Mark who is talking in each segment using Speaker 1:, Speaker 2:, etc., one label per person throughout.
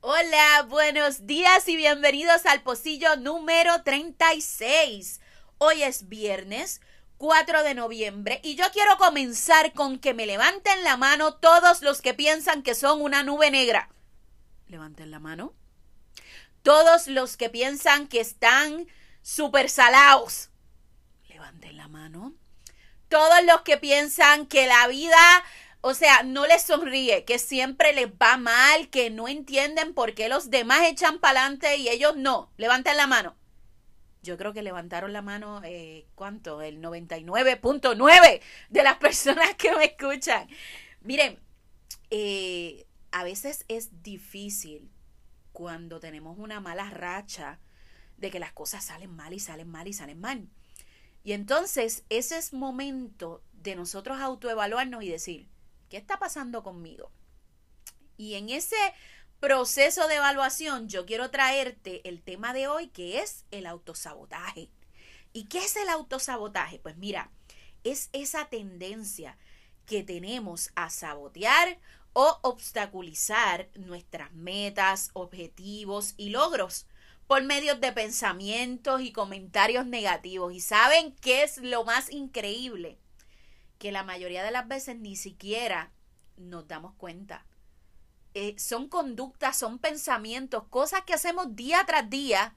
Speaker 1: Hola, buenos días y bienvenidos al pocillo número 36. Hoy es viernes 4 de noviembre y yo quiero comenzar con que me levanten la mano todos los que piensan que son una nube negra. Levanten la mano. Todos los que piensan que están super salados. Levanten la mano. Todos los que piensan que la vida o sea, no les sonríe, que siempre les va mal, que no entienden por qué los demás echan para adelante y ellos no. Levanten la mano. Yo creo que levantaron la mano, eh, ¿cuánto? El 99.9 de las personas que me escuchan. Miren, eh, a veces es difícil cuando tenemos una mala racha de que las cosas salen mal y salen mal y salen mal. Y entonces ese es momento de nosotros autoevaluarnos y decir, ¿Qué está pasando conmigo? Y en ese proceso de evaluación yo quiero traerte el tema de hoy que es el autosabotaje. ¿Y qué es el autosabotaje? Pues mira, es esa tendencia que tenemos a sabotear o obstaculizar nuestras metas, objetivos y logros por medio de pensamientos y comentarios negativos. ¿Y saben qué es lo más increíble? que la mayoría de las veces ni siquiera nos damos cuenta. Eh, son conductas, son pensamientos, cosas que hacemos día tras día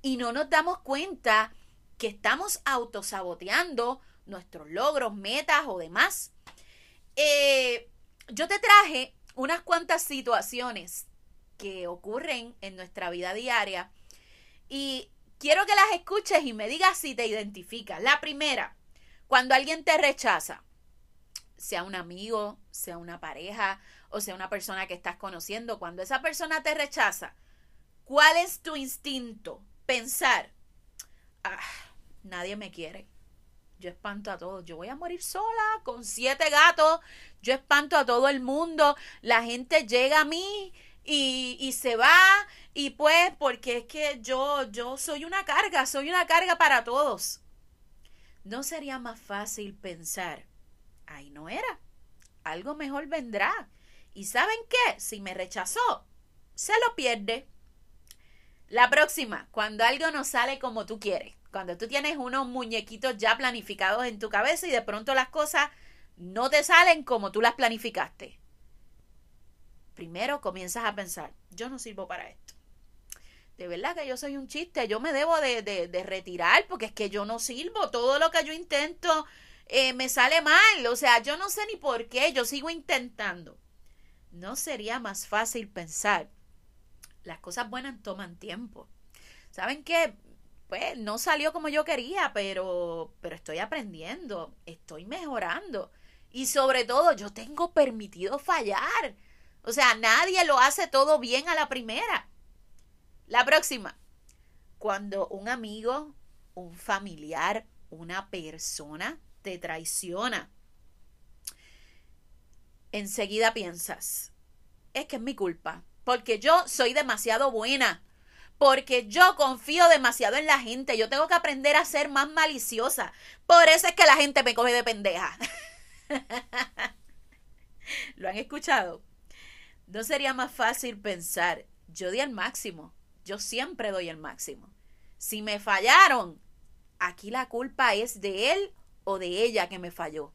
Speaker 1: y no nos damos cuenta que estamos autosaboteando nuestros logros, metas o demás. Eh, yo te traje unas cuantas situaciones que ocurren en nuestra vida diaria y quiero que las escuches y me digas si te identificas. La primera, cuando alguien te rechaza, sea un amigo, sea una pareja o sea una persona que estás conociendo, cuando esa persona te rechaza, ¿cuál es tu instinto? Pensar, ah, nadie me quiere. Yo espanto a todos. Yo voy a morir sola con siete gatos. Yo espanto a todo el mundo. La gente llega a mí y, y se va. Y pues, porque es que yo, yo soy una carga, soy una carga para todos. ¿No sería más fácil pensar, ahí no era, algo mejor vendrá? ¿Y saben qué? Si me rechazó, se lo pierde. La próxima, cuando algo no sale como tú quieres, cuando tú tienes unos muñequitos ya planificados en tu cabeza y de pronto las cosas no te salen como tú las planificaste. Primero comienzas a pensar, yo no sirvo para esto de verdad que yo soy un chiste, yo me debo de, retirar porque es que yo no sirvo, todo lo que yo intento eh, me sale mal, o sea, yo no sé ni por qué, yo sigo intentando. ¿No sería más fácil pensar? Las cosas buenas toman tiempo. ¿Saben qué? Pues no salió como yo quería, pero, pero estoy aprendiendo, estoy mejorando. Y sobre todo, yo tengo permitido fallar. O sea, nadie lo hace todo bien a la primera. La próxima. Cuando un amigo, un familiar, una persona te traiciona, enseguida piensas, es que es mi culpa, porque yo soy demasiado buena, porque yo confío demasiado en la gente, yo tengo que aprender a ser más maliciosa, por eso es que la gente me coge de pendeja. ¿Lo han escuchado? ¿No sería más fácil pensar, yo di al máximo, yo siempre doy el máximo. Si me fallaron, aquí la culpa es de él o de ella que me falló,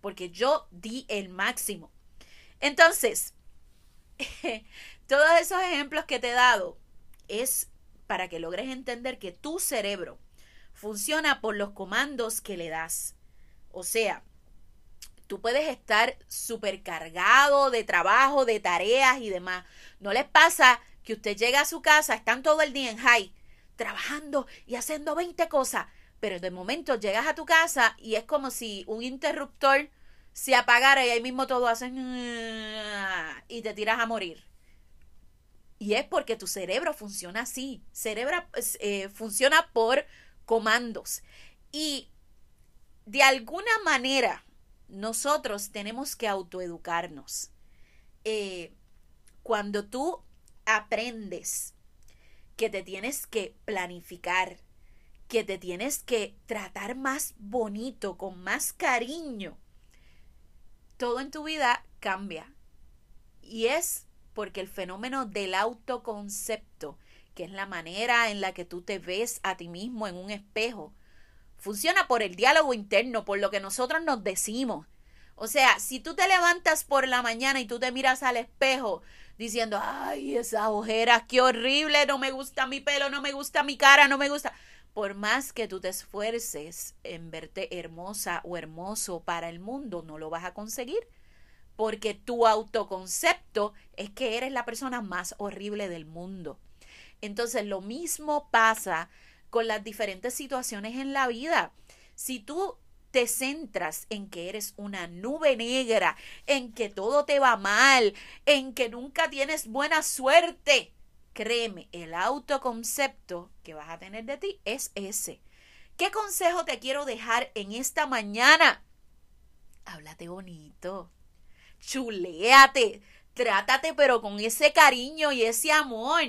Speaker 1: porque yo di el máximo. Entonces, todos esos ejemplos que te he dado es para que logres entender que tu cerebro funciona por los comandos que le das. O sea, tú puedes estar supercargado de trabajo, de tareas y demás. No les pasa que usted llega a su casa, están todo el día en high, trabajando y haciendo 20 cosas, pero de momento llegas a tu casa y es como si un interruptor se apagara y ahí mismo todo hace y te tiras a morir. Y es porque tu cerebro funciona así. Cerebro eh, funciona por comandos. Y de alguna manera nosotros tenemos que autoeducarnos. Eh, cuando tú aprendes que te tienes que planificar, que te tienes que tratar más bonito, con más cariño, todo en tu vida cambia. Y es porque el fenómeno del autoconcepto, que es la manera en la que tú te ves a ti mismo en un espejo, funciona por el diálogo interno, por lo que nosotros nos decimos. O sea, si tú te levantas por la mañana y tú te miras al espejo diciendo, ay, esas ojeras, qué horrible, no me gusta mi pelo, no me gusta mi cara, no me gusta. Por más que tú te esfuerces en verte hermosa o hermoso para el mundo, no lo vas a conseguir. Porque tu autoconcepto es que eres la persona más horrible del mundo. Entonces, lo mismo pasa con las diferentes situaciones en la vida. Si tú te centras en que eres una nube negra, en que todo te va mal, en que nunca tienes buena suerte, créeme, el autoconcepto que vas a tener de ti es ese. ¿Qué consejo te quiero dejar en esta mañana? Háblate bonito, chuléate, trátate pero con ese cariño y ese amor.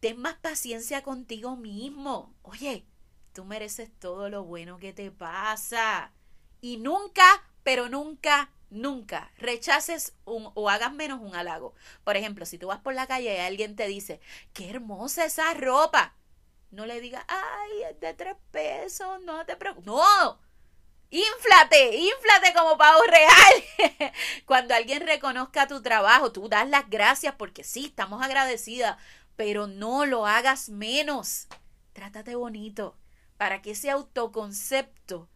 Speaker 1: Ten más paciencia contigo mismo. Oye, Tú mereces todo lo bueno que te pasa. Y nunca, pero nunca, nunca rechaces un, o hagas menos un halago. Por ejemplo, si tú vas por la calle y alguien te dice, qué hermosa esa ropa. No le digas, ay, es de tres pesos, no te preocupes. No, Inflate, inflate como pavo real. Cuando alguien reconozca tu trabajo, tú das las gracias porque sí, estamos agradecidas, pero no lo hagas menos. Trátate bonito para que ese autoconcepto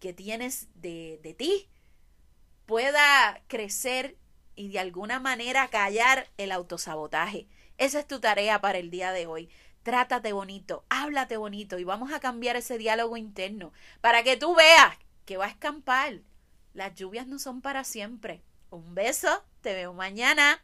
Speaker 1: que tienes de, de ti pueda crecer y de alguna manera callar el autosabotaje. Esa es tu tarea para el día de hoy. Trátate bonito, háblate bonito y vamos a cambiar ese diálogo interno para que tú veas que va a escampar. Las lluvias no son para siempre. Un beso, te veo mañana.